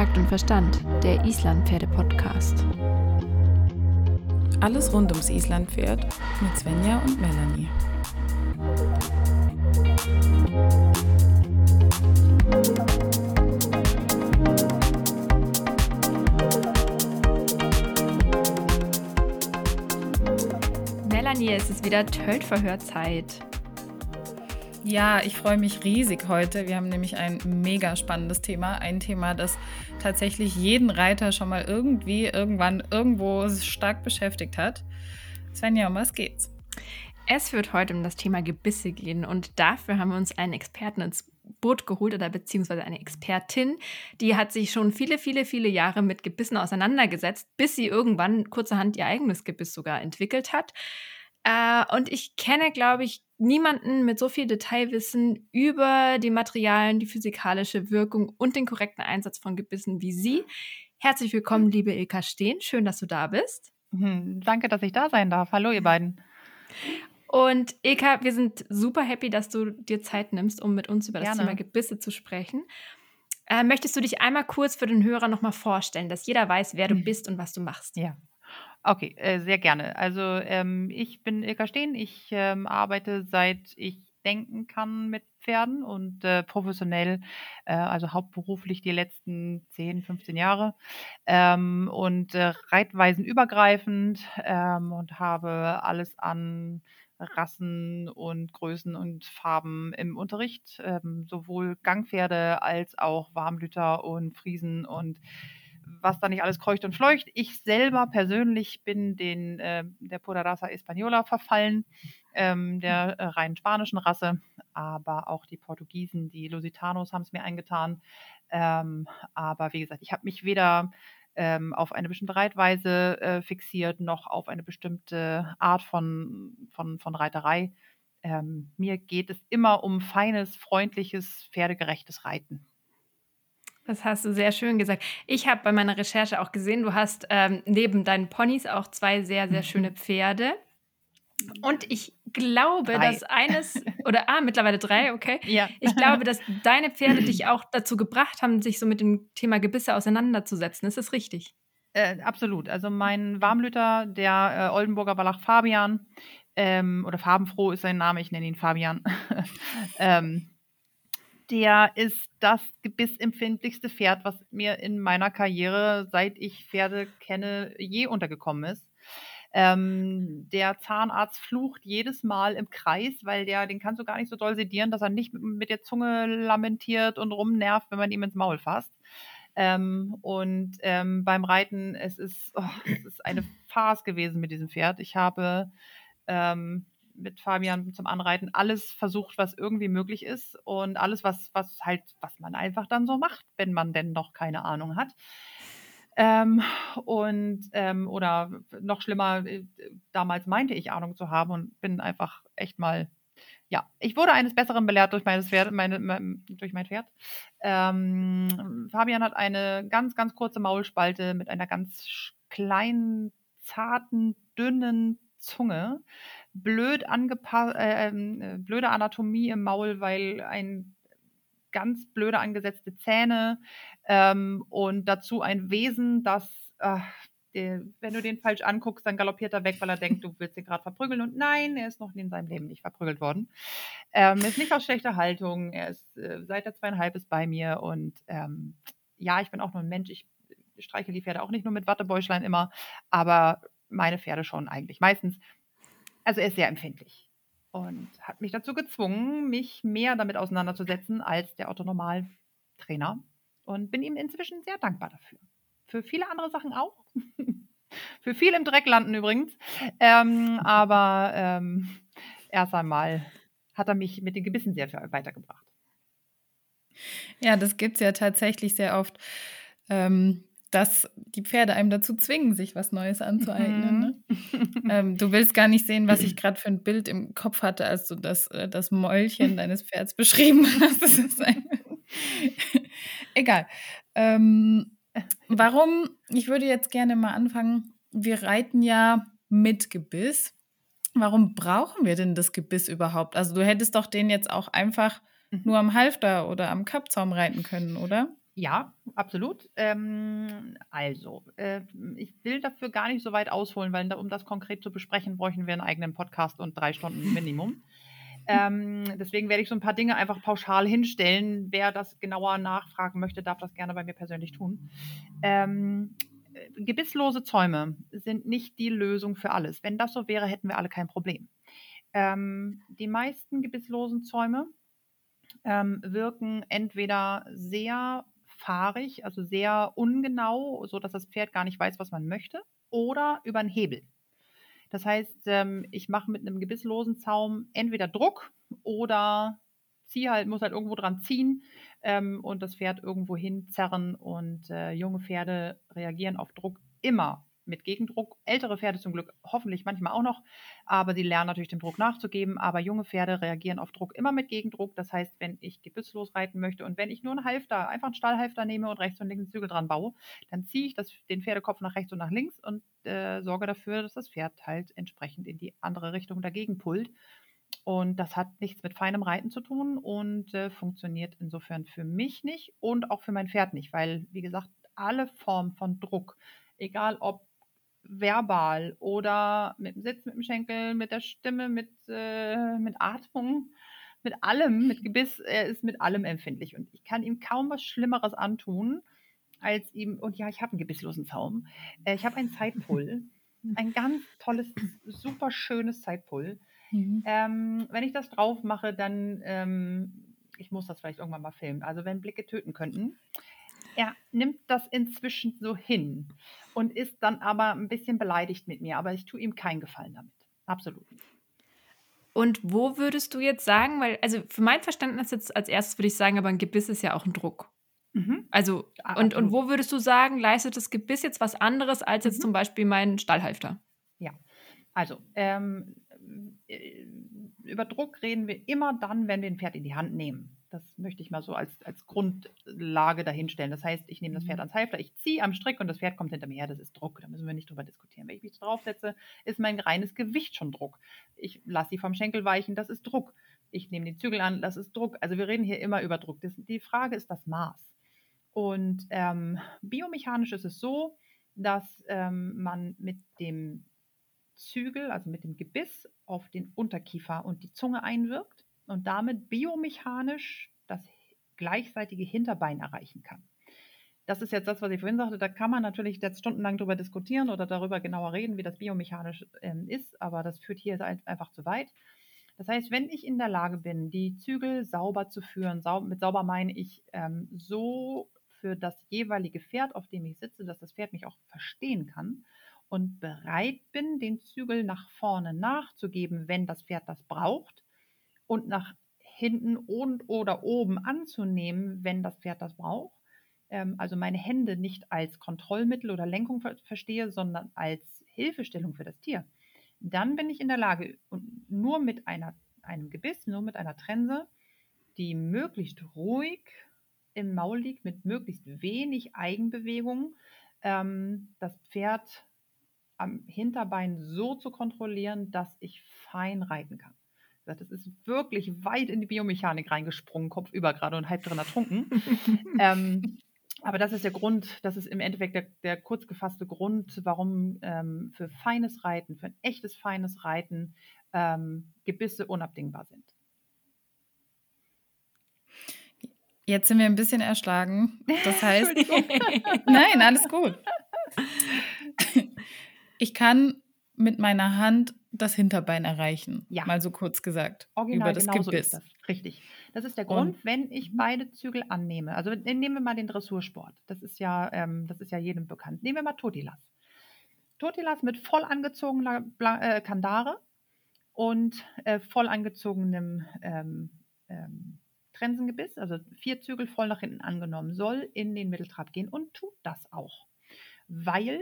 Takt und Verstand, der Islandpferde-Podcast. Alles rund ums Islandpferd mit Svenja und Melanie. Melanie, es ist wieder Töltverhörzeit. Ja, ich freue mich riesig heute. Wir haben nämlich ein mega spannendes Thema. Ein Thema, das tatsächlich jeden Reiter schon mal irgendwie, irgendwann, irgendwo stark beschäftigt hat. Svenja, um was geht's? Es wird heute um das Thema Gebisse gehen und dafür haben wir uns einen Experten ins Boot geholt oder beziehungsweise eine Expertin, die hat sich schon viele, viele, viele Jahre mit Gebissen auseinandergesetzt, bis sie irgendwann kurzerhand ihr eigenes Gebiss sogar entwickelt hat. Äh, und ich kenne, glaube ich, niemanden mit so viel Detailwissen über die Materialien, die physikalische Wirkung und den korrekten Einsatz von Gebissen wie Sie. Herzlich willkommen, hm. liebe Ilka Steen. Schön, dass du da bist. Mhm, danke, dass ich da sein darf. Hallo, ihr beiden. Und Ilka, wir sind super happy, dass du dir Zeit nimmst, um mit uns über das Thema Gebisse zu sprechen. Äh, möchtest du dich einmal kurz für den Hörer nochmal vorstellen, dass jeder weiß, wer du hm. bist und was du machst? Ja, Okay, äh, sehr gerne. Also, ähm, ich bin Ilka Steen. Ich, ähm, arbeite seit ich denken kann mit Pferden und, äh, professionell, äh, also hauptberuflich die letzten 10, 15 Jahre, ähm, und, äh, reitweisenübergreifend, ähm, und habe alles an Rassen und Größen und Farben im Unterricht, ähm, sowohl Gangpferde als auch Warmblüter und Friesen und was da nicht alles kreucht und fleucht. Ich selber persönlich bin den, äh, der Poderosa Española verfallen, ähm, der äh, rein spanischen Rasse, aber auch die Portugiesen, die Lusitanos haben es mir eingetan. Ähm, aber wie gesagt, ich habe mich weder ähm, auf eine bestimmte Reitweise äh, fixiert, noch auf eine bestimmte Art von, von, von Reiterei. Ähm, mir geht es immer um feines, freundliches, pferdegerechtes Reiten. Das hast du sehr schön gesagt. Ich habe bei meiner Recherche auch gesehen, du hast ähm, neben deinen Ponys auch zwei sehr, sehr schöne mhm. Pferde. Und ich glaube, drei. dass eines, oder ah, mittlerweile drei, okay. Ja. Ich glaube, dass deine Pferde dich auch dazu gebracht haben, sich so mit dem Thema Gebisse auseinanderzusetzen. Ist das richtig? Äh, absolut. Also mein Warmblüter, der äh, Oldenburger Wallach Fabian, ähm, oder Farbenfroh ist sein Name, ich nenne ihn Fabian. ähm, der ist das gebissempfindlichste Pferd, was mir in meiner Karriere, seit ich Pferde kenne, je untergekommen ist. Ähm, der Zahnarzt flucht jedes Mal im Kreis, weil der, den kannst du gar nicht so doll sedieren, dass er nicht mit, mit der Zunge lamentiert und rumnervt, wenn man ihm ins Maul fasst. Ähm, und ähm, beim Reiten, es ist, oh, es ist eine Farce gewesen mit diesem Pferd. Ich habe ähm, mit Fabian zum Anreiten alles versucht, was irgendwie möglich ist und alles, was, was halt, was man einfach dann so macht, wenn man denn noch keine Ahnung hat. Ähm, und ähm, oder noch schlimmer, äh, damals meinte ich Ahnung zu haben und bin einfach echt mal, ja, ich wurde eines Besseren belehrt durch, meines Pferd, meine, mein, durch mein Pferd. Ähm, Fabian hat eine ganz, ganz kurze Maulspalte mit einer ganz kleinen, zarten, dünnen Zunge blöd angepasst, äh, ähm, äh, blöde Anatomie im Maul, weil ein ganz blöde angesetzte Zähne ähm, und dazu ein Wesen, das, äh, der, wenn du den falsch anguckst, dann galoppiert er weg, weil er denkt, du willst ihn gerade verprügeln. Und nein, er ist noch in seinem Leben nicht verprügelt worden. Ähm, er ist nicht aus schlechter Haltung. Er ist äh, seit er zweieinhalb ist bei mir. Und ähm, ja, ich bin auch nur ein Mensch. Ich streiche die Pferde auch nicht nur mit Wattebäuschlein immer, aber meine Pferde schon eigentlich meistens also er ist sehr empfindlich und hat mich dazu gezwungen, mich mehr damit auseinanderzusetzen als der Autonormaltrainer und bin ihm inzwischen sehr dankbar dafür. Für viele andere Sachen auch. Für viel im Dreck landen übrigens. Ähm, aber ähm, erst einmal hat er mich mit den Gebissen sehr weitergebracht. Ja, das gibt es ja tatsächlich sehr oft. Ähm, dass die Pferde einem dazu zwingen, sich was Neues anzueignen. Ne? Mhm. ähm, du willst gar nicht sehen, was ich gerade für ein Bild im Kopf hatte, als du das, äh, das Mäulchen deines Pferds beschrieben hast. Ein Egal. Ähm, warum, ich würde jetzt gerne mal anfangen, wir reiten ja mit Gebiss. Warum brauchen wir denn das Gebiss überhaupt? Also du hättest doch den jetzt auch einfach mhm. nur am Halfter oder am Kappzaum reiten können, oder? Ja, absolut. Ähm, also, äh, ich will dafür gar nicht so weit ausholen, weil um das konkret zu besprechen, bräuchten wir einen eigenen Podcast und drei Stunden Minimum. Ähm, deswegen werde ich so ein paar Dinge einfach pauschal hinstellen. Wer das genauer nachfragen möchte, darf das gerne bei mir persönlich tun. Ähm, äh, gebisslose Zäume sind nicht die Lösung für alles. Wenn das so wäre, hätten wir alle kein Problem. Ähm, die meisten gebisslosen Zäume ähm, wirken entweder sehr fahrig, also sehr ungenau, sodass das Pferd gar nicht weiß, was man möchte, oder über einen Hebel. Das heißt, ähm, ich mache mit einem gebisslosen Zaum entweder Druck oder ziehe halt, muss halt irgendwo dran ziehen ähm, und das Pferd irgendwo hin zerren. Und äh, junge Pferde reagieren auf Druck immer mit Gegendruck. Ältere Pferde zum Glück hoffentlich manchmal auch noch, aber sie lernen natürlich dem Druck nachzugeben. Aber junge Pferde reagieren auf Druck immer mit Gegendruck. Das heißt, wenn ich gebisslos reiten möchte und wenn ich nur einen Halfter, einfach einen Stallhalfter nehme und rechts und links einen Zügel dran baue, dann ziehe ich das, den Pferdekopf nach rechts und nach links und äh, sorge dafür, dass das Pferd halt entsprechend in die andere Richtung dagegen pullt. Und das hat nichts mit feinem Reiten zu tun und äh, funktioniert insofern für mich nicht und auch für mein Pferd nicht, weil, wie gesagt, alle Formen von Druck, egal ob verbal oder mit dem Sitz, mit dem Schenkel, mit der Stimme, mit, äh, mit Atmung, mit allem, mit Gebiss, er ist mit allem empfindlich. Und ich kann ihm kaum was Schlimmeres antun, als ihm, und ja, ich habe einen gebisslosen Zaum, äh, ich habe einen Zeitpull, ein ganz tolles, super schönes Zeitpull. Mhm. Ähm, wenn ich das drauf mache, dann, ähm, ich muss das vielleicht irgendwann mal filmen, also wenn Blicke töten könnten, er nimmt das inzwischen so hin und ist dann aber ein bisschen beleidigt mit mir, aber ich tue ihm keinen Gefallen damit. Absolut Und wo würdest du jetzt sagen, weil, also für mein Verständnis jetzt als erstes würde ich sagen, aber ein Gebiss ist ja auch ein Druck. Mhm. Also, ja, und, und wo würdest du sagen, leistet das Gebiss jetzt was anderes als jetzt mhm. zum Beispiel mein Stallhalfter? Ja, also ähm, äh, über Druck reden wir immer dann, wenn wir ein Pferd in die Hand nehmen. Das möchte ich mal so als, als Grundlage dahinstellen. Das heißt, ich nehme das Pferd mhm. ans Halfter, ich ziehe am Strick und das Pferd kommt hinter mir her. Das ist Druck. Da müssen wir nicht drüber diskutieren. Wenn ich mich draufsetze, ist mein reines Gewicht schon Druck. Ich lasse sie vom Schenkel weichen, das ist Druck. Ich nehme den Zügel an, das ist Druck. Also wir reden hier immer über Druck. Das, die Frage ist das Maß. Und ähm, biomechanisch ist es so, dass ähm, man mit dem Zügel, also mit dem Gebiss, auf den Unterkiefer und die Zunge einwirkt und damit biomechanisch das gleichseitige Hinterbein erreichen kann. Das ist jetzt das, was ich vorhin sagte. Da kann man natürlich jetzt stundenlang darüber diskutieren oder darüber genauer reden, wie das biomechanisch ähm, ist, aber das führt hier einfach zu weit. Das heißt, wenn ich in der Lage bin, die Zügel sauber zu führen, sau mit sauber meine ich ähm, so für das jeweilige Pferd, auf dem ich sitze, dass das Pferd mich auch verstehen kann und bereit bin, den Zügel nach vorne nachzugeben, wenn das Pferd das braucht, und nach hinten und oder oben anzunehmen, wenn das Pferd das braucht. Ähm, also meine Hände nicht als Kontrollmittel oder Lenkung ver verstehe, sondern als Hilfestellung für das Tier. Dann bin ich in der Lage, nur mit einer, einem Gebiss, nur mit einer Trense, die möglichst ruhig im Maul liegt, mit möglichst wenig Eigenbewegung, ähm, das Pferd am Hinterbein so zu kontrollieren, dass ich fein reiten kann. Das ist wirklich weit in die Biomechanik reingesprungen, kopfüber gerade und halb drin ertrunken. ähm, aber das ist der Grund, das ist im Endeffekt der, der kurz gefasste Grund, warum ähm, für feines Reiten, für ein echtes feines Reiten ähm, Gebisse unabdingbar sind. Jetzt sind wir ein bisschen erschlagen. Das heißt, nein, alles gut. Ich kann mit meiner Hand das Hinterbein erreichen. Ja. Mal so kurz gesagt. Original, über das genau Gebiss. So ist das. Richtig. Das ist der Grund, Und, wenn ich mhm. beide Zügel annehme. Also nehmen wir mal den Dressursport. Das ist ja, ähm, das ist ja jedem bekannt. Nehmen wir mal Totilas. Totilas mit voll angezogener äh, Kandare und äh, voll angezogenem ähm, ähm, Trensengebiss, also vier Zügel voll nach hinten angenommen, soll in den Mitteltrab gehen und tut das auch. Weil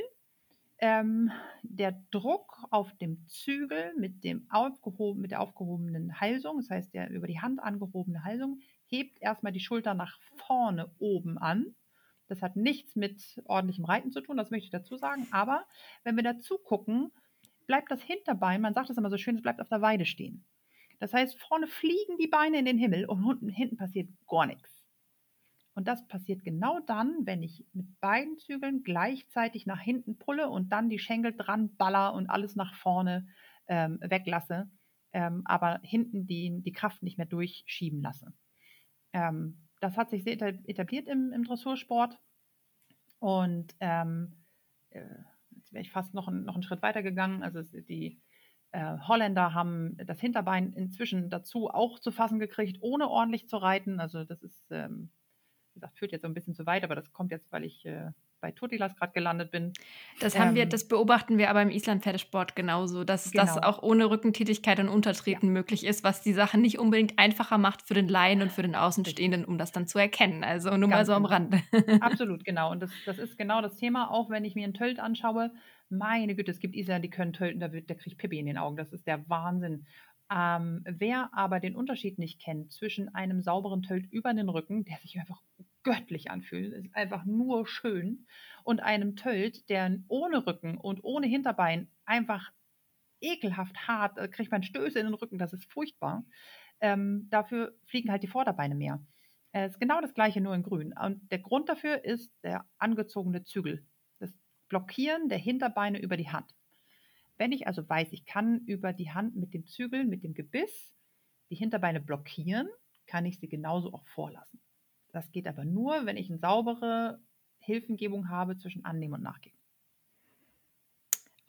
ähm, der Druck auf dem Zügel mit, dem aufgehoben, mit der aufgehobenen Halsung, das heißt der über die Hand angehobene Halsung, hebt erstmal die Schulter nach vorne oben an. Das hat nichts mit ordentlichem Reiten zu tun, das möchte ich dazu sagen. Aber wenn wir dazu gucken, bleibt das Hinterbein, man sagt es immer so schön, es bleibt auf der Weide stehen. Das heißt, vorne fliegen die Beine in den Himmel und hinten, hinten passiert gar nichts. Und das passiert genau dann, wenn ich mit beiden Zügeln gleichzeitig nach hinten pulle und dann die Schenkel dran baller und alles nach vorne ähm, weglasse, ähm, aber hinten die, die Kraft nicht mehr durchschieben lasse. Ähm, das hat sich sehr etabliert im, im Dressursport. Und ähm, äh, jetzt wäre ich fast noch, noch einen Schritt weiter gegangen. Also die äh, Holländer haben das Hinterbein inzwischen dazu auch zu fassen gekriegt, ohne ordentlich zu reiten. Also das ist, ähm, gesagt, führt jetzt so ein bisschen zu weit, aber das kommt jetzt, weil ich äh, bei Totilas gerade gelandet bin. Das haben ähm, wir, das beobachten wir aber im Islandpferdesport genauso, dass genau. das auch ohne Rückentätigkeit und Untertreten ja. möglich ist, was die Sache nicht unbedingt einfacher macht für den Laien und für den Außenstehenden, um das dann zu erkennen. Also nur Ganz mal so am genau. Rande. Absolut, genau. Und das, das ist genau das Thema, auch wenn ich mir einen Tölt anschaue. Meine Güte, es gibt Isländer, die können tölten, da, wird, da kriegt Pippi in den Augen. Das ist der Wahnsinn. Ähm, wer aber den Unterschied nicht kennt zwischen einem sauberen Tölt über den Rücken, der sich einfach göttlich anfühlt, ist einfach nur schön, und einem Tölt, der ohne Rücken und ohne Hinterbein einfach ekelhaft hart, da kriegt man Stöße in den Rücken, das ist furchtbar. Ähm, dafür fliegen halt die Vorderbeine mehr. Es ist genau das gleiche, nur in grün. Und der Grund dafür ist der angezogene Zügel. Das Blockieren der Hinterbeine über die Hand. Wenn ich also weiß, ich kann über die Hand mit dem Zügel, mit dem Gebiss die Hinterbeine blockieren, kann ich sie genauso auch vorlassen. Das geht aber nur, wenn ich eine saubere Hilfengebung habe zwischen Annehmen und Nachgeben.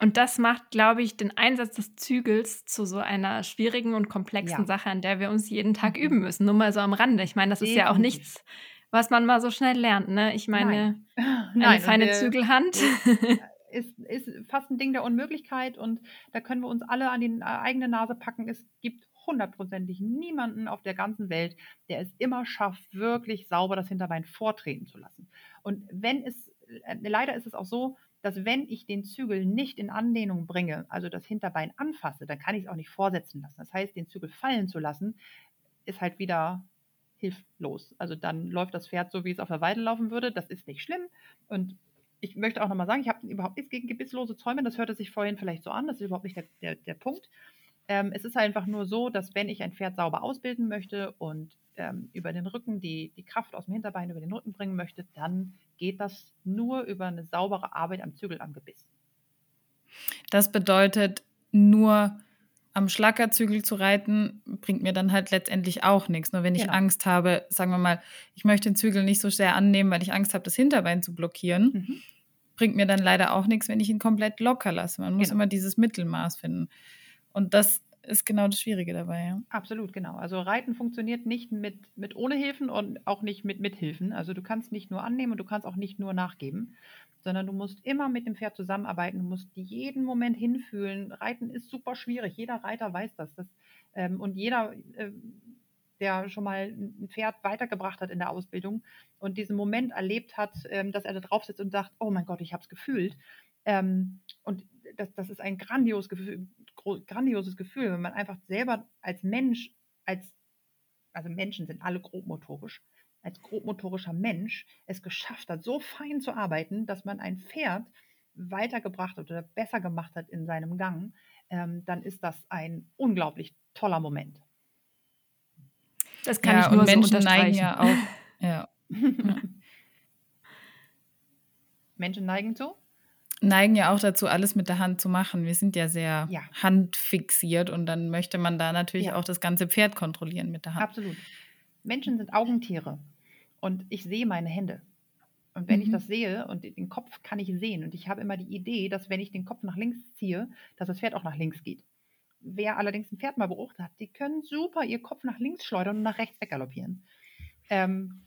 Und das macht, glaube ich, den Einsatz des Zügels zu so einer schwierigen und komplexen ja. Sache, an der wir uns jeden Tag mhm. üben müssen. Nur mal so am Rande. Ich meine, das Definitiv. ist ja auch nichts, was man mal so schnell lernt. Ne? Ich meine, Nein. eine Nein, feine Zügelhand. Ist, ist, fast ein Ding der Unmöglichkeit und da können wir uns alle an die äh, eigene Nase packen. Es gibt hundertprozentig niemanden auf der ganzen Welt, der es immer schafft, wirklich sauber das Hinterbein vortreten zu lassen. Und wenn es, äh, leider ist es auch so, dass wenn ich den Zügel nicht in Anlehnung bringe, also das Hinterbein anfasse, dann kann ich es auch nicht vorsetzen lassen. Das heißt, den Zügel fallen zu lassen, ist halt wieder hilflos. Also dann läuft das Pferd so, wie es auf der Weide laufen würde. Das ist nicht schlimm. Und ich möchte auch nochmal sagen, ich habe überhaupt nichts gegen gebisslose Zäume. Das hörte sich vorhin vielleicht so an. Das ist überhaupt nicht der, der, der Punkt. Ähm, es ist einfach nur so, dass wenn ich ein Pferd sauber ausbilden möchte und ähm, über den Rücken die, die Kraft aus dem Hinterbein über den Rücken bringen möchte, dann geht das nur über eine saubere Arbeit am Zügel, am Gebiss. Das bedeutet, nur am Schlackerzügel zu reiten, bringt mir dann halt letztendlich auch nichts. Nur wenn ich genau. Angst habe, sagen wir mal, ich möchte den Zügel nicht so sehr annehmen, weil ich Angst habe, das Hinterbein zu blockieren, mhm. bringt mir dann leider auch nichts, wenn ich ihn komplett locker lasse. Man muss genau. immer dieses Mittelmaß finden. Und das ist genau das Schwierige dabei, ja. Absolut, genau. Also Reiten funktioniert nicht mit, mit ohne Hilfen und auch nicht mit Mithilfen. Also du kannst nicht nur annehmen und du kannst auch nicht nur nachgeben, sondern du musst immer mit dem Pferd zusammenarbeiten, du musst jeden Moment hinfühlen. Reiten ist super schwierig, jeder Reiter weiß das. das ähm, und jeder, äh, der schon mal ein Pferd weitergebracht hat in der Ausbildung und diesen Moment erlebt hat, ähm, dass er da drauf sitzt und sagt, oh mein Gott, ich habe es gefühlt. Ähm, und das, das ist ein grandios Gefühl, grandioses Gefühl, wenn man einfach selber als Mensch, als, also Menschen sind alle grobmotorisch, als grobmotorischer Mensch es geschafft hat, so fein zu arbeiten, dass man ein Pferd weitergebracht hat oder besser gemacht hat in seinem Gang, ähm, dann ist das ein unglaublich toller Moment. Das kann ja, ich nur und Menschen so neigen ja auch. Ja. Menschen neigen zu? Neigen ja auch dazu, alles mit der Hand zu machen. Wir sind ja sehr ja. handfixiert und dann möchte man da natürlich ja. auch das ganze Pferd kontrollieren mit der Hand. Absolut. Menschen sind Augentiere und ich sehe meine Hände. Und wenn mhm. ich das sehe und den Kopf kann ich sehen und ich habe immer die Idee, dass wenn ich den Kopf nach links ziehe, dass das Pferd auch nach links geht. Wer allerdings ein Pferd mal beobachtet hat, die können super ihr Kopf nach links schleudern und nach rechts weggaloppieren. Ähm,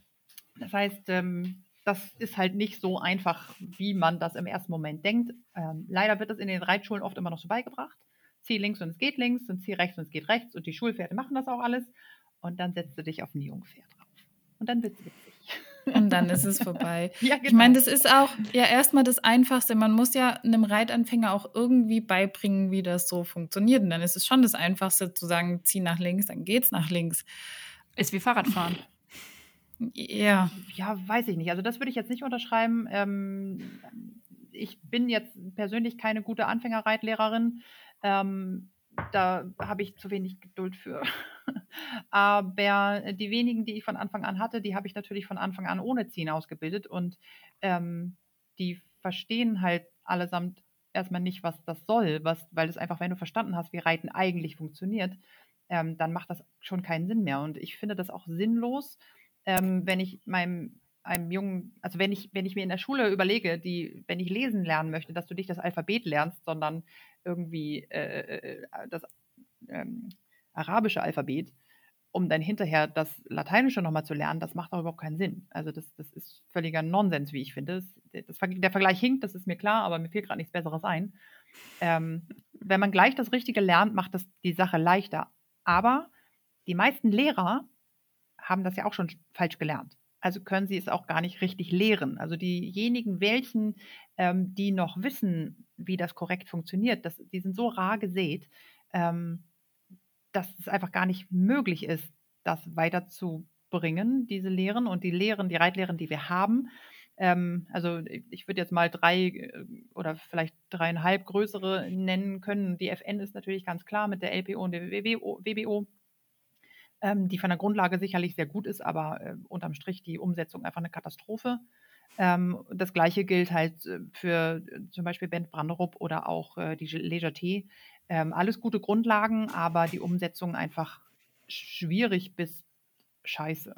das heißt, ähm, das ist halt nicht so einfach, wie man das im ersten Moment denkt. Ähm, leider wird das in den Reitschulen oft immer noch so beigebracht. Zieh links und es geht links und zieh rechts und es geht rechts und die Schulpferde machen das auch alles. Und dann setzt du dich auf ein Jungpferd drauf. Und dann wird es witzig. Und dann ist es vorbei. ja, genau. Ich meine, das ist auch ja erstmal das Einfachste. Man muss ja einem Reitanfänger auch irgendwie beibringen, wie das so funktioniert. Und dann ist es schon das Einfachste zu sagen, zieh nach links, dann geht's nach links. Ist wie Fahrradfahren. Ja. Ja, weiß ich nicht. Also das würde ich jetzt nicht unterschreiben. Ähm, ich bin jetzt persönlich keine gute Anfängerreitlehrerin. Ähm, da habe ich zu wenig Geduld für. Aber die wenigen, die ich von Anfang an hatte, die habe ich natürlich von Anfang an ohne Ziehen ausgebildet und ähm, die verstehen halt allesamt erstmal nicht, was das soll, was, weil es einfach, wenn du verstanden hast, wie Reiten eigentlich funktioniert, ähm, dann macht das schon keinen Sinn mehr. Und ich finde das auch sinnlos, ähm, wenn ich meinem einem Jungen, also wenn ich, wenn ich mir in der Schule überlege, die, wenn ich lesen lernen möchte, dass du nicht das Alphabet lernst, sondern irgendwie äh, äh, äh das ähm, arabische Alphabet, um dann hinterher das Lateinische nochmal zu lernen, das macht auch überhaupt keinen Sinn. Also das, das ist völliger Nonsens, wie ich finde. Das, das, der Vergleich hinkt, das ist mir klar, aber mir fehlt gerade nichts Besseres ein. Ähm, wenn man gleich das Richtige lernt, macht das die Sache leichter. Aber die meisten Lehrer haben das ja auch schon falsch gelernt. Also können sie es auch gar nicht richtig lehren. Also diejenigen, welchen, ähm, die noch wissen, wie das korrekt funktioniert, das, die sind so rar gesät, ähm, dass es einfach gar nicht möglich ist, das weiterzubringen, diese Lehren und die Lehren, die Reitlehren, die wir haben. Ähm, also ich würde jetzt mal drei äh, oder vielleicht dreieinhalb größere nennen können. Die FN ist natürlich ganz klar mit der LPO und der WBO, WBO ähm, die von der Grundlage sicherlich sehr gut ist, aber äh, unterm Strich die Umsetzung einfach eine Katastrophe. Ähm, das gleiche gilt halt äh, für äh, zum Beispiel Bent Branderup oder auch äh, die Leger. Ähm, alles gute Grundlagen, aber die Umsetzung einfach schwierig bis scheiße.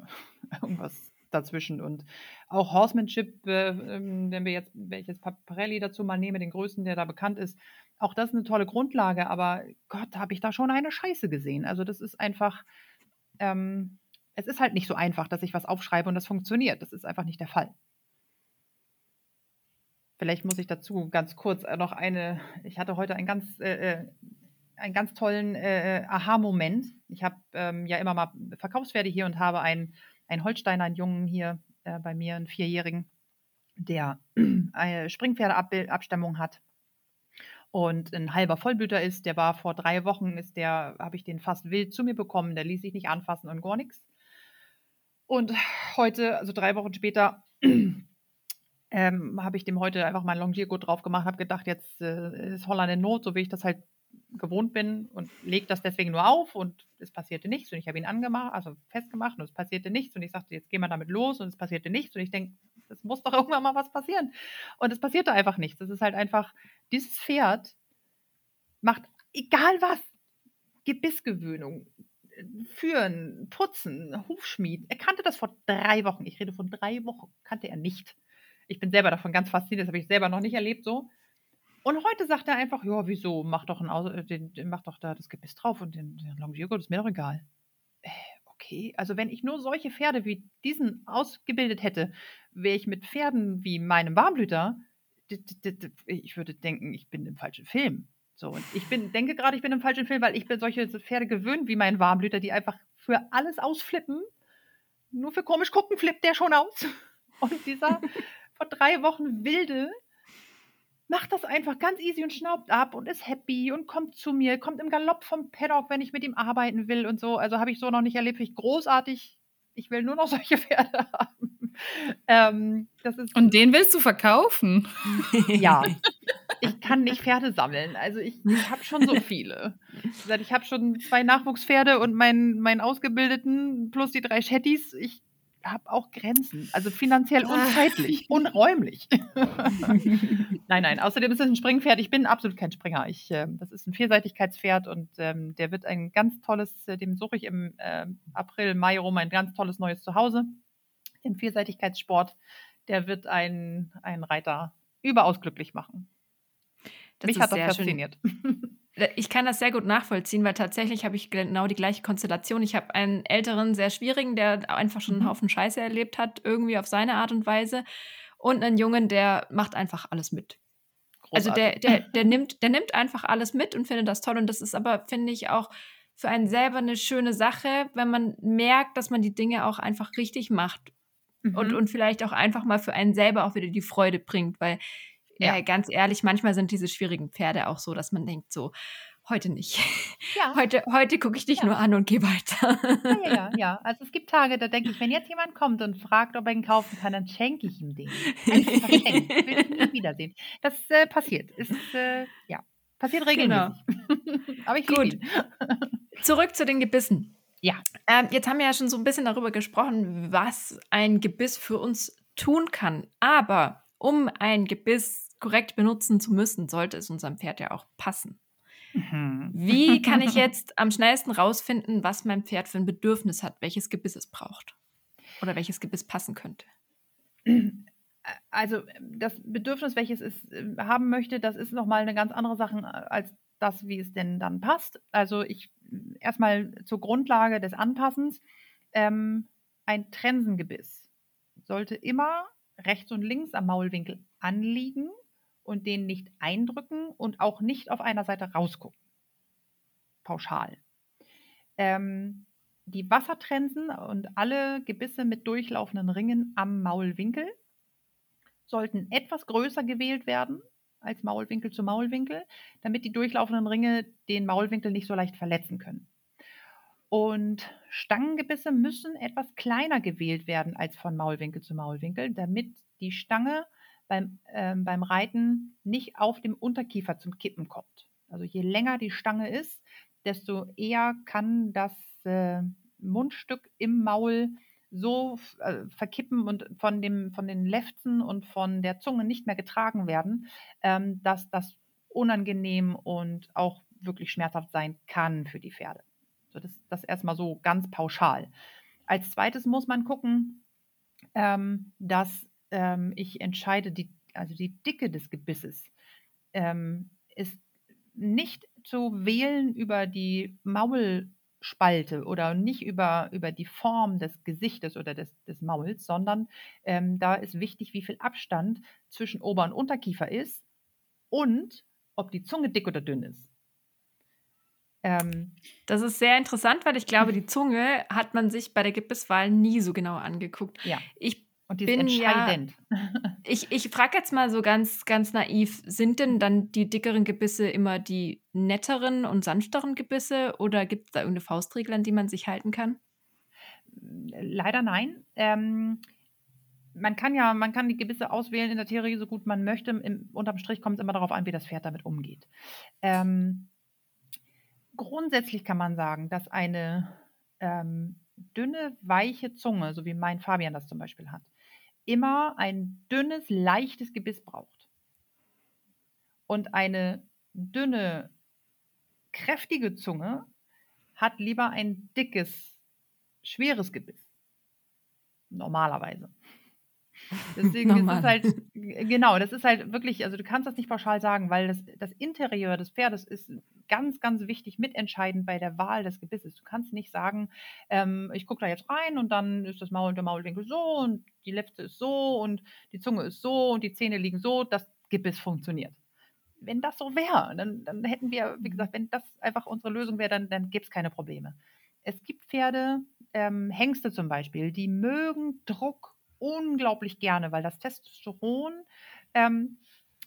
Irgendwas dazwischen. Und auch Horsemanship, äh, ähm, wenn wir jetzt, wenn ich jetzt Paparelli dazu mal nehme, den größten, der da bekannt ist, auch das ist eine tolle Grundlage, aber Gott, habe ich da schon eine Scheiße gesehen. Also das ist einfach, ähm, es ist halt nicht so einfach, dass ich was aufschreibe und das funktioniert. Das ist einfach nicht der Fall. Vielleicht muss ich dazu ganz kurz äh, noch eine, ich hatte heute einen ganz, äh, äh, einen ganz tollen äh, äh, Aha-Moment. Ich habe ähm, ja immer mal Verkaufspferde hier und habe einen, einen Holsteiner, einen Jungen hier äh, bei mir, einen Vierjährigen, der eine Springpferdeabstammung hat und ein halber Vollblüter ist. Der war vor drei Wochen, ist der, habe ich den fast wild zu mir bekommen. Der ließ sich nicht anfassen und gar nichts. Und heute, also drei Wochen später, ähm, habe ich dem heute einfach mal Longiergurt drauf gemacht, habe gedacht, jetzt äh, ist Holland in Not, so wie ich das halt gewohnt bin und lege das deswegen nur auf und es passierte nichts und ich habe ihn angemacht, also festgemacht und es passierte nichts und ich sagte, jetzt gehen wir damit los und es passierte nichts und ich denke, es muss doch irgendwann mal was passieren und es passierte einfach nichts. Es ist halt einfach, dieses Pferd macht egal was, Gebissgewöhnung, Führen, Putzen, Hufschmied. Er kannte das vor drei Wochen. Ich rede von drei Wochen, kannte er nicht. Ich bin selber davon ganz fasziniert, das habe ich selber noch nicht erlebt so. Und heute sagt er einfach, ja, wieso, mach doch, ein, den, mach doch da das Gebiss drauf und den, den Longier ist mir doch egal. Okay, also wenn ich nur solche Pferde wie diesen ausgebildet hätte, wäre ich mit Pferden wie meinem Warmblüter, ich würde denken, ich bin im falschen Film. So, und ich bin, denke gerade, ich bin im falschen Film, weil ich bin solche Pferde gewöhnt wie mein Warmblüter, die einfach für alles ausflippen. Nur für komisch gucken flippt der schon aus. Und dieser vor drei Wochen wilde macht das einfach ganz easy und schnaubt ab und ist happy und kommt zu mir, kommt im Galopp vom Paddock, wenn ich mit ihm arbeiten will und so. Also habe ich so noch nicht erlebt, finde ich großartig. Ich will nur noch solche Pferde haben. Ähm, und den willst du verkaufen? Ja. Ich kann nicht Pferde sammeln. Also ich, ich habe schon so viele. Ich habe schon zwei Nachwuchspferde und meinen, meinen Ausgebildeten plus die drei Shetties. Ich habe auch Grenzen. Also finanziell und ah. zeitlich und räumlich. nein, nein. Außerdem ist es ein Springpferd. Ich bin absolut kein Springer. Ich, äh, das ist ein Vielseitigkeitspferd und ähm, der wird ein ganz tolles, äh, dem suche ich im äh, April, Mai rum ein ganz tolles neues Zuhause im Vielseitigkeitssport. Der wird einen, Reiter überaus glücklich machen. Das Mich hat das fasziniert. Äh, ich kann das sehr gut nachvollziehen, weil tatsächlich habe ich genau die gleiche Konstellation. Ich habe einen älteren, sehr schwierigen, der einfach schon einen mhm. Haufen Scheiße erlebt hat, irgendwie auf seine Art und Weise. Und einen Jungen, der macht einfach alles mit. Großartig. Also der, der, der, nimmt, der nimmt einfach alles mit und findet das toll. Und das ist aber, finde ich, auch für einen selber eine schöne Sache, wenn man merkt, dass man die Dinge auch einfach richtig macht. Mhm. Und, und vielleicht auch einfach mal für einen selber auch wieder die Freude bringt, weil ja. Äh, ganz ehrlich, manchmal sind diese schwierigen Pferde auch so, dass man denkt so, heute nicht. Ja. Heute, heute gucke ich dich ja. nur an und gehe weiter. Ja, ja, ja. Also es gibt Tage, da denke ich, wenn jetzt jemand kommt und fragt, ob er ihn kaufen kann, dann schenke ich ihm den. Einfach schenken. Ich will ihn nie wiedersehen. Das äh, passiert. Ist, äh, ja, passiert regelmäßig. Genau. Aber ich Gut. Zurück zu den Gebissen. Ja. Ähm, jetzt haben wir ja schon so ein bisschen darüber gesprochen, was ein Gebiss für uns tun kann. Aber um ein Gebiss korrekt benutzen zu müssen, sollte es unserem Pferd ja auch passen. Mhm. Wie kann ich jetzt am schnellsten rausfinden, was mein Pferd für ein Bedürfnis hat, welches Gebiss es braucht? Oder welches Gebiss passen könnte? Also das Bedürfnis, welches es äh, haben möchte, das ist nochmal eine ganz andere Sache äh, als das, wie es denn dann passt. Also ich erstmal zur Grundlage des Anpassens. Ähm, ein Trensengebiss sollte immer rechts und links am Maulwinkel anliegen und den nicht eindrücken und auch nicht auf einer Seite rausgucken. Pauschal. Ähm, die Wassertrensen und alle Gebisse mit durchlaufenden Ringen am Maulwinkel sollten etwas größer gewählt werden als Maulwinkel zu Maulwinkel, damit die durchlaufenden Ringe den Maulwinkel nicht so leicht verletzen können. Und Stangengebisse müssen etwas kleiner gewählt werden als von Maulwinkel zu Maulwinkel, damit die Stange beim, ähm, beim Reiten nicht auf dem Unterkiefer zum Kippen kommt. Also je länger die Stange ist, desto eher kann das äh, Mundstück im Maul so äh, verkippen und von, dem, von den Lefzen und von der Zunge nicht mehr getragen werden, ähm, dass das unangenehm und auch wirklich schmerzhaft sein kann für die Pferde. So, das, das erstmal so ganz pauschal. Als zweites muss man gucken, ähm, dass ähm, ich entscheide, die, also die Dicke des Gebisses ähm, ist nicht zu wählen über die Maulspalte oder nicht über, über die Form des Gesichtes oder des, des Mauls, sondern ähm, da ist wichtig, wie viel Abstand zwischen Ober- und Unterkiefer ist und ob die Zunge dick oder dünn ist. Ähm, das ist sehr interessant, weil ich glaube, die Zunge hat man sich bei der Gebisswahl nie so genau angeguckt. Ja. Ich und die ist bin entscheidend. Ja, ich ich frage jetzt mal so ganz, ganz naiv, sind denn dann die dickeren Gebisse immer die netteren und sanfteren Gebisse oder gibt es da irgendeine Faustregel, an die man sich halten kann? Leider nein. Ähm, man kann ja, man kann die Gebisse auswählen in der Theorie so gut man möchte. Im, unterm Strich kommt es immer darauf an, wie das Pferd damit umgeht. Ähm, grundsätzlich kann man sagen, dass eine ähm, dünne, weiche Zunge, so wie mein Fabian das zum Beispiel hat, immer ein dünnes, leichtes Gebiss braucht. Und eine dünne, kräftige Zunge hat lieber ein dickes, schweres Gebiss. Normalerweise. Deswegen ist es halt, genau, das ist halt wirklich, also du kannst das nicht pauschal sagen, weil das, das Interieur des Pferdes ist ganz, ganz wichtig, mitentscheidend bei der Wahl des Gebisses. Du kannst nicht sagen, ähm, ich gucke da jetzt rein und dann ist das Maul und der Maulwinkel so und die Lefte ist so und die Zunge ist so und die Zähne liegen so, das Gebiss funktioniert. Wenn das so wäre, dann, dann hätten wir, wie gesagt, wenn das einfach unsere Lösung wäre, dann, dann gibt es keine Probleme. Es gibt Pferde, ähm, Hengste zum Beispiel, die mögen Druck unglaublich gerne, weil das Testosteron, ähm,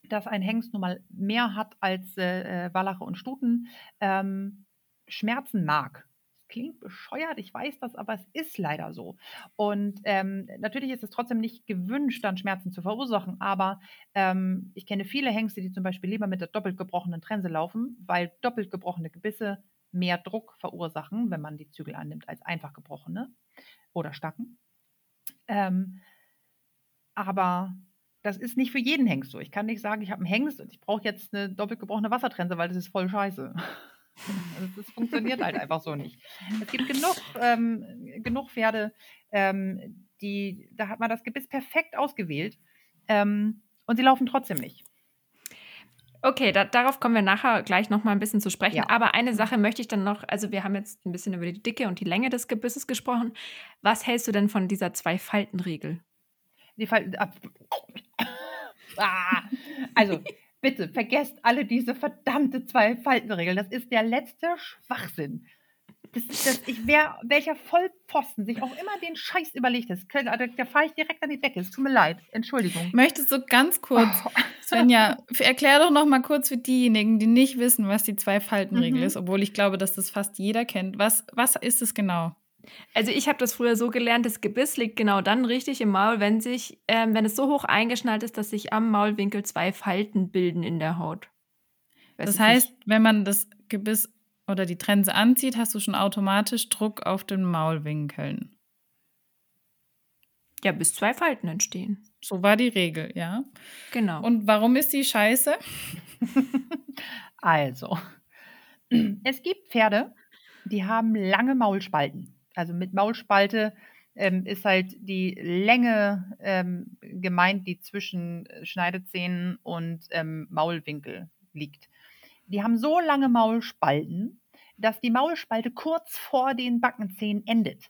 das ein Hengst nun mal mehr hat als äh, äh, Wallache und Stuten, ähm, Schmerzen mag. Klingt bescheuert, ich weiß das, aber es ist leider so. Und ähm, natürlich ist es trotzdem nicht gewünscht, dann Schmerzen zu verursachen, aber ähm, ich kenne viele Hengste, die zum Beispiel lieber mit der doppelt gebrochenen Trense laufen, weil doppelt gebrochene Gebisse mehr Druck verursachen, wenn man die Zügel annimmt, als einfach gebrochene oder Stacken. Ähm, aber das ist nicht für jeden Hengst so. Ich kann nicht sagen, ich habe einen Hengst und ich brauche jetzt eine doppelt gebrochene Wassertrense, weil das ist voll scheiße. Also das funktioniert halt einfach so nicht. Es gibt genug, ähm, genug Pferde, ähm, die, da hat man das Gebiss perfekt ausgewählt ähm, und sie laufen trotzdem nicht. Okay, da, darauf kommen wir nachher gleich noch mal ein bisschen zu sprechen. Ja. Aber eine Sache möchte ich dann noch, also wir haben jetzt ein bisschen über die Dicke und die Länge des Gebisses gesprochen. Was hältst du denn von dieser Zwei-Falten-Regel? Die Falten. Ah, also, bitte, vergesst alle diese verdammte Zwei-Falten-Regel. Das ist der letzte Schwachsinn. Das, das, ich wär, welcher Vollpfosten sich auch immer den Scheiß überlegt ist, da, da fahre ich direkt an die Decke. Es tut mir leid. Entschuldigung. Möchtest du ganz kurz, oh. Svenja, erklär doch noch mal kurz für diejenigen, die nicht wissen, was die Zwei-Falten-Regel mhm. ist, obwohl ich glaube, dass das fast jeder kennt. Was, was ist es genau? Also ich habe das früher so gelernt, das Gebiss liegt genau dann richtig im Maul, wenn sich, ähm, wenn es so hoch eingeschnallt ist, dass sich am Maulwinkel zwei Falten bilden in der Haut. Das heißt, nicht. wenn man das Gebiss oder die Trense anzieht, hast du schon automatisch Druck auf den Maulwinkeln. Ja, bis zwei Falten entstehen. So war die Regel, ja. Genau. Und warum ist die scheiße? also, es gibt Pferde, die haben lange Maulspalten. Also mit Maulspalte ähm, ist halt die Länge ähm, gemeint, die zwischen Schneidezähnen und ähm, Maulwinkel liegt. Die haben so lange Maulspalten, dass die Maulspalte kurz vor den Backenzähnen endet.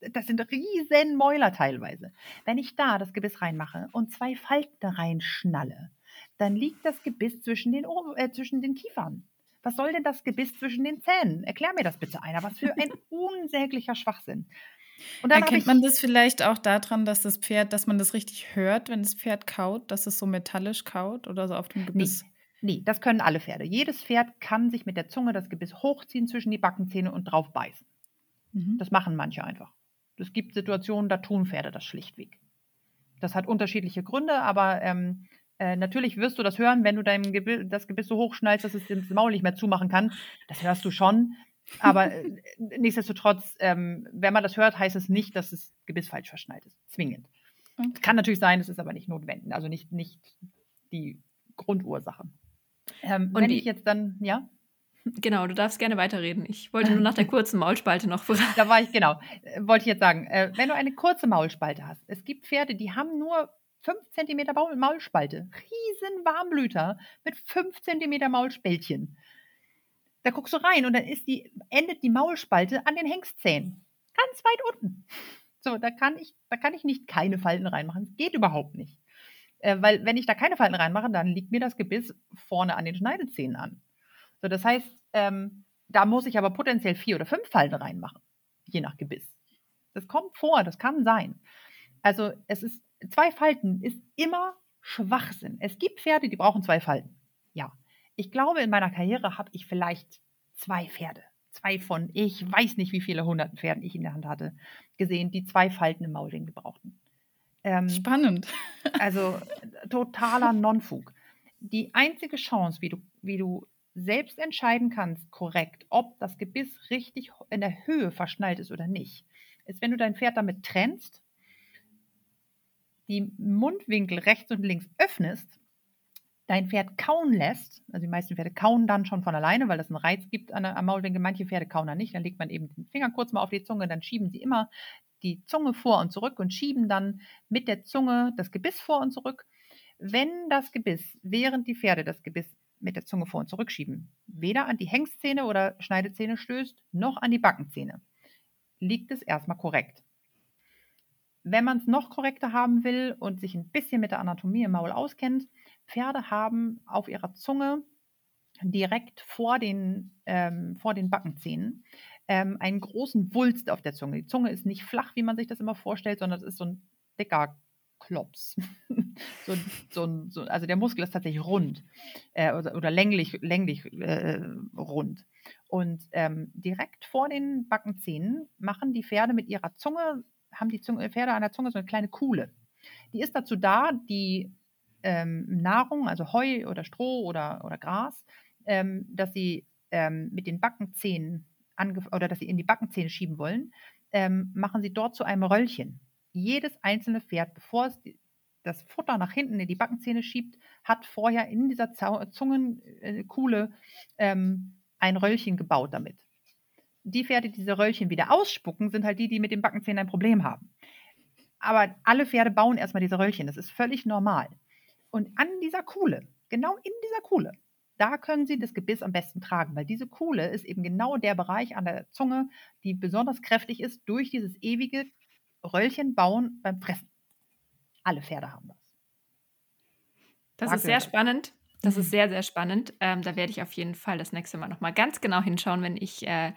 Das sind riesen Mäuler teilweise. Wenn ich da das Gebiss reinmache und zwei Falten reinschnalle, dann liegt das Gebiss zwischen den, äh, zwischen den Kiefern. Was soll denn das Gebiss zwischen den Zähnen? Erklär mir das bitte einer. Was für ein unsäglicher Schwachsinn. Erkennt man das vielleicht auch daran, dass das Pferd, dass man das richtig hört, wenn das Pferd kaut, dass es so metallisch kaut oder so auf dem Gebiss? Nee. Nee, das können alle Pferde. Jedes Pferd kann sich mit der Zunge das Gebiss hochziehen zwischen die Backenzähne und drauf beißen. Mhm. Das machen manche einfach. Es gibt Situationen, da tun Pferde das schlichtweg. Das hat unterschiedliche Gründe, aber ähm, äh, natürlich wirst du das hören, wenn du dein Gebiss, das Gebiss so hochschneidest, dass es das Maul nicht mehr zumachen kann. Das hörst du schon. Aber äh, nichtsdestotrotz, ähm, wenn man das hört, heißt es nicht, dass das Gebiss falsch verschneit ist. Zwingend. Okay. Kann natürlich sein, es ist aber nicht notwendig. Also nicht, nicht die Grundursache. Ähm, wenn ich jetzt dann, ja? Genau, du darfst gerne weiterreden. Ich wollte nur nach der kurzen Maulspalte noch fragen. Da war ich, genau. Äh, wollte ich jetzt sagen. Äh, wenn du eine kurze Maulspalte hast, es gibt Pferde, die haben nur 5 cm Maulspalte. Riesen Warmblüter mit 5 cm Maulspältchen. Da guckst du rein und dann ist die, endet die Maulspalte an den Hengstzähnen. Ganz weit unten. So, da kann ich, da kann ich nicht keine Falten reinmachen. Das geht überhaupt nicht. Äh, weil wenn ich da keine Falten reinmache, dann liegt mir das Gebiss vorne an den Schneidezähnen an. So, das heißt, ähm, da muss ich aber potenziell vier oder fünf Falten reinmachen, je nach Gebiss. Das kommt vor, das kann sein. Also es ist, zwei Falten ist immer Schwachsinn. Es gibt Pferde, die brauchen zwei Falten. Ja. Ich glaube, in meiner Karriere habe ich vielleicht zwei Pferde, zwei von, ich weiß nicht, wie viele hunderten Pferden ich in der Hand hatte, gesehen, die zwei Falten im Maulring gebrauchten. Ähm, Spannend. Also totaler Nonfug. Die einzige Chance, wie du, wie du selbst entscheiden kannst, korrekt, ob das Gebiss richtig in der Höhe verschnallt ist oder nicht, ist, wenn du dein Pferd damit trennst, die Mundwinkel rechts und links öffnest, dein Pferd kauen lässt, also die meisten Pferde kauen dann schon von alleine, weil das einen Reiz gibt an der, am Maulwinkel, manche Pferde kauen dann nicht, dann legt man eben den Finger kurz mal auf die Zunge, dann schieben sie immer die Zunge vor und zurück und schieben dann mit der Zunge das Gebiss vor und zurück. Wenn das Gebiss, während die Pferde das Gebiss mit der Zunge vor und zurück schieben, weder an die Hengstzähne oder Schneidezähne stößt, noch an die Backenzähne, liegt es erstmal korrekt. Wenn man es noch korrekter haben will und sich ein bisschen mit der Anatomie im Maul auskennt, Pferde haben auf ihrer Zunge direkt vor den, ähm, vor den Backenzähnen ähm, einen großen Wulst auf der Zunge. Die Zunge ist nicht flach, wie man sich das immer vorstellt, sondern es ist so ein dicker Klops. so, so, so, also der Muskel ist tatsächlich rund äh, oder, oder, länglich, länglich äh, rund. Und ähm, direkt vor den Backenzähnen machen die Pferde mit ihrer Zunge, haben die Zunge, Pferde an der Zunge so eine kleine Kuhle. Die ist dazu da, die ähm, Nahrung, also Heu oder Stroh oder, oder Gras, ähm, dass sie ähm, mit den Backenzähnen oder dass sie in die Backenzähne schieben wollen, ähm, machen sie dort zu einem Röllchen. Jedes einzelne Pferd, bevor es die, das Futter nach hinten in die Backenzähne schiebt, hat vorher in dieser Zungenkuhle ähm, ein Röllchen gebaut damit. Die Pferde, die diese Röllchen wieder ausspucken, sind halt die, die mit den Backenzähnen ein Problem haben. Aber alle Pferde bauen erstmal diese Röllchen. Das ist völlig normal. Und an dieser Kuhle, genau in dieser Kuhle, da können Sie das Gebiss am besten tragen, weil diese Kuhle ist eben genau der Bereich an der Zunge, die besonders kräftig ist durch dieses ewige Röllchen bauen beim Fressen. Alle Pferde haben das. Das Mag ist sehr spannend. Das ist mhm. sehr, sehr spannend. Ähm, da werde ich auf jeden Fall das nächste Mal nochmal ganz genau hinschauen, wenn ich äh,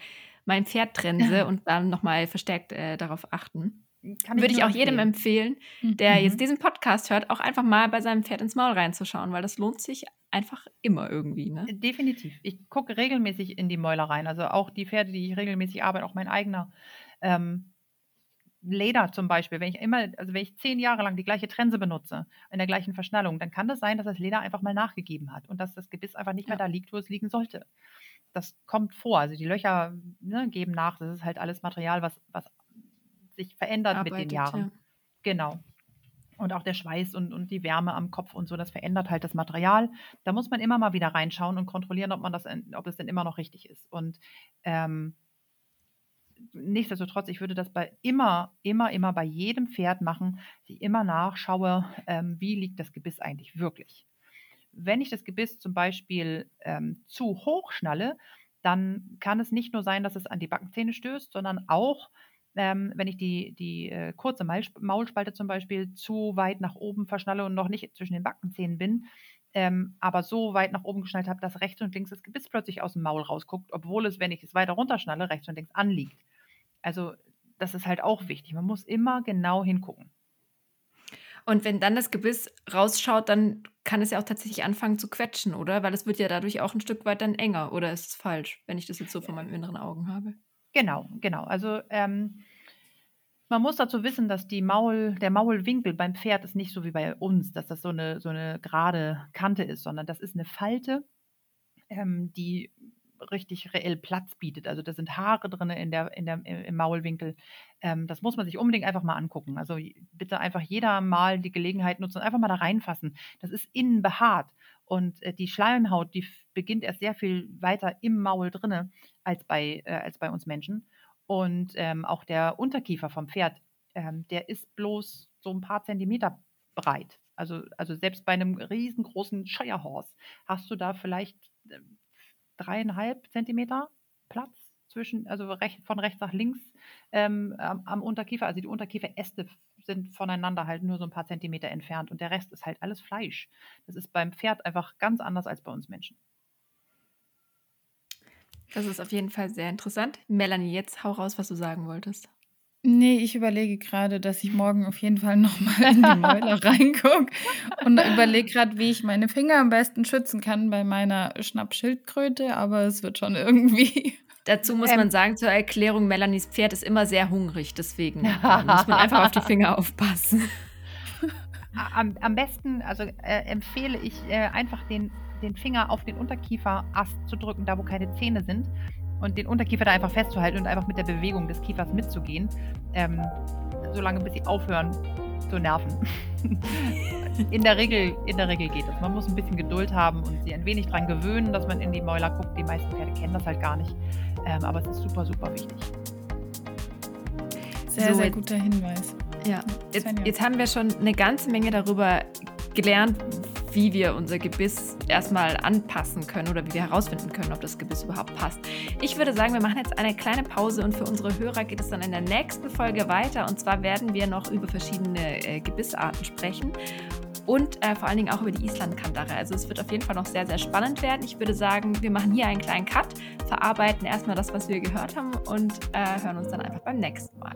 mein Pferd trense und dann nochmal verstärkt äh, darauf achten. Kann Würde ich, ich auch jedem empfehlen, der mhm. jetzt diesen Podcast hört, auch einfach mal bei seinem Pferd ins Maul reinzuschauen, weil das lohnt sich einfach immer irgendwie. Ne? Definitiv. Ich gucke regelmäßig in die Mäuler rein. Also auch die Pferde, die ich regelmäßig arbeite, auch mein eigener. Ähm, Leder zum Beispiel, wenn ich immer, also wenn ich zehn Jahre lang die gleiche Trense benutze, in der gleichen Verschnallung, dann kann das sein, dass das Leder einfach mal nachgegeben hat und dass das Gebiss einfach nicht mehr da liegt, wo es liegen sollte. Das kommt vor. Also die Löcher ne, geben nach. Das ist halt alles Material, was, was sich verändert Arbeitet, mit den Jahren. Ja. Genau. Und auch der Schweiß und, und die Wärme am Kopf und so, das verändert halt das Material. Da muss man immer mal wieder reinschauen und kontrollieren, ob man das, ob das denn immer noch richtig ist. Und ähm, nichtsdestotrotz, ich würde das bei immer, immer, immer bei jedem Pferd machen, ich immer nachschaue, ähm, wie liegt das Gebiss eigentlich wirklich. Wenn ich das Gebiss zum Beispiel ähm, zu hoch schnalle, dann kann es nicht nur sein, dass es an die Backenzähne stößt, sondern auch, ähm, wenn ich die, die äh, kurze Maulspalte zum Beispiel zu weit nach oben verschnalle und noch nicht zwischen den Backenzähnen bin, ähm, aber so weit nach oben geschnallt habe, dass rechts und links das Gebiss plötzlich aus dem Maul rausguckt, obwohl es, wenn ich es weiter runterschnalle, rechts und links anliegt. Also das ist halt auch wichtig. Man muss immer genau hingucken. Und wenn dann das Gebiss rausschaut, dann kann es ja auch tatsächlich anfangen zu quetschen, oder? Weil es wird ja dadurch auch ein Stück weit dann enger. Oder ist es falsch, wenn ich das jetzt so von meinen inneren Augen habe? Genau, genau. Also ähm, man muss dazu wissen, dass die Maul, der Maulwinkel beim Pferd ist nicht so wie bei uns, dass das so eine, so eine gerade Kante ist, sondern das ist eine Falte, ähm, die richtig reell Platz bietet. Also da sind Haare drin in der, in der, im Maulwinkel. Ähm, das muss man sich unbedingt einfach mal angucken. Also bitte einfach jeder mal die Gelegenheit nutzen einfach mal da reinfassen. Das ist innen behaart. Und äh, die Schleimhaut, die beginnt erst sehr viel weiter im Maul drinne als bei, äh, als bei uns Menschen. Und ähm, auch der Unterkiefer vom Pferd, ähm, der ist bloß so ein paar Zentimeter breit. Also, also selbst bei einem riesengroßen Shire Horse hast du da vielleicht ähm, dreieinhalb Zentimeter Platz zwischen, also recht, von rechts nach links ähm, am, am, Unterkiefer. Also die Unterkieferäste sind voneinander halt nur so ein paar Zentimeter entfernt und der Rest ist halt alles Fleisch. Das ist beim Pferd einfach ganz anders als bei uns Menschen. Das ist auf jeden Fall sehr interessant. Melanie, jetzt hau raus, was du sagen wolltest. Nee, ich überlege gerade, dass ich morgen auf jeden Fall nochmal in die Mäuler reingucke und überlege gerade, wie ich meine Finger am besten schützen kann bei meiner Schnappschildkröte, aber es wird schon irgendwie. Dazu muss ähm, man sagen, zur Erklärung, Melanies Pferd ist immer sehr hungrig, deswegen muss man einfach auf die Finger aufpassen. Am, am besten, also äh, empfehle ich äh, einfach den, den Finger auf den Unterkieferast zu drücken, da wo keine Zähne sind und den Unterkiefer da einfach festzuhalten und einfach mit der Bewegung des Kiefers mitzugehen, ähm, solange bis sie aufhören zu nerven. in, der Regel, in der Regel geht es. Man muss ein bisschen Geduld haben und sie ein wenig daran gewöhnen, dass man in die Mäuler guckt. Die meisten Pferde kennen das halt gar nicht, ähm, aber es ist super, super wichtig. Sehr, so, sehr guter Hinweis. Ja, jetzt, jetzt haben wir schon eine ganze Menge darüber gelernt, wie wir unser Gebiss erstmal anpassen können oder wie wir herausfinden können, ob das Gebiss überhaupt passt. Ich würde sagen, wir machen jetzt eine kleine Pause und für unsere Hörer geht es dann in der nächsten Folge weiter. Und zwar werden wir noch über verschiedene äh, Gebissarten sprechen und äh, vor allen Dingen auch über die Islandkandare. Also es wird auf jeden Fall noch sehr, sehr spannend werden. Ich würde sagen, wir machen hier einen kleinen Cut, verarbeiten erstmal das, was wir gehört haben und äh, hören uns dann einfach beim nächsten Mal.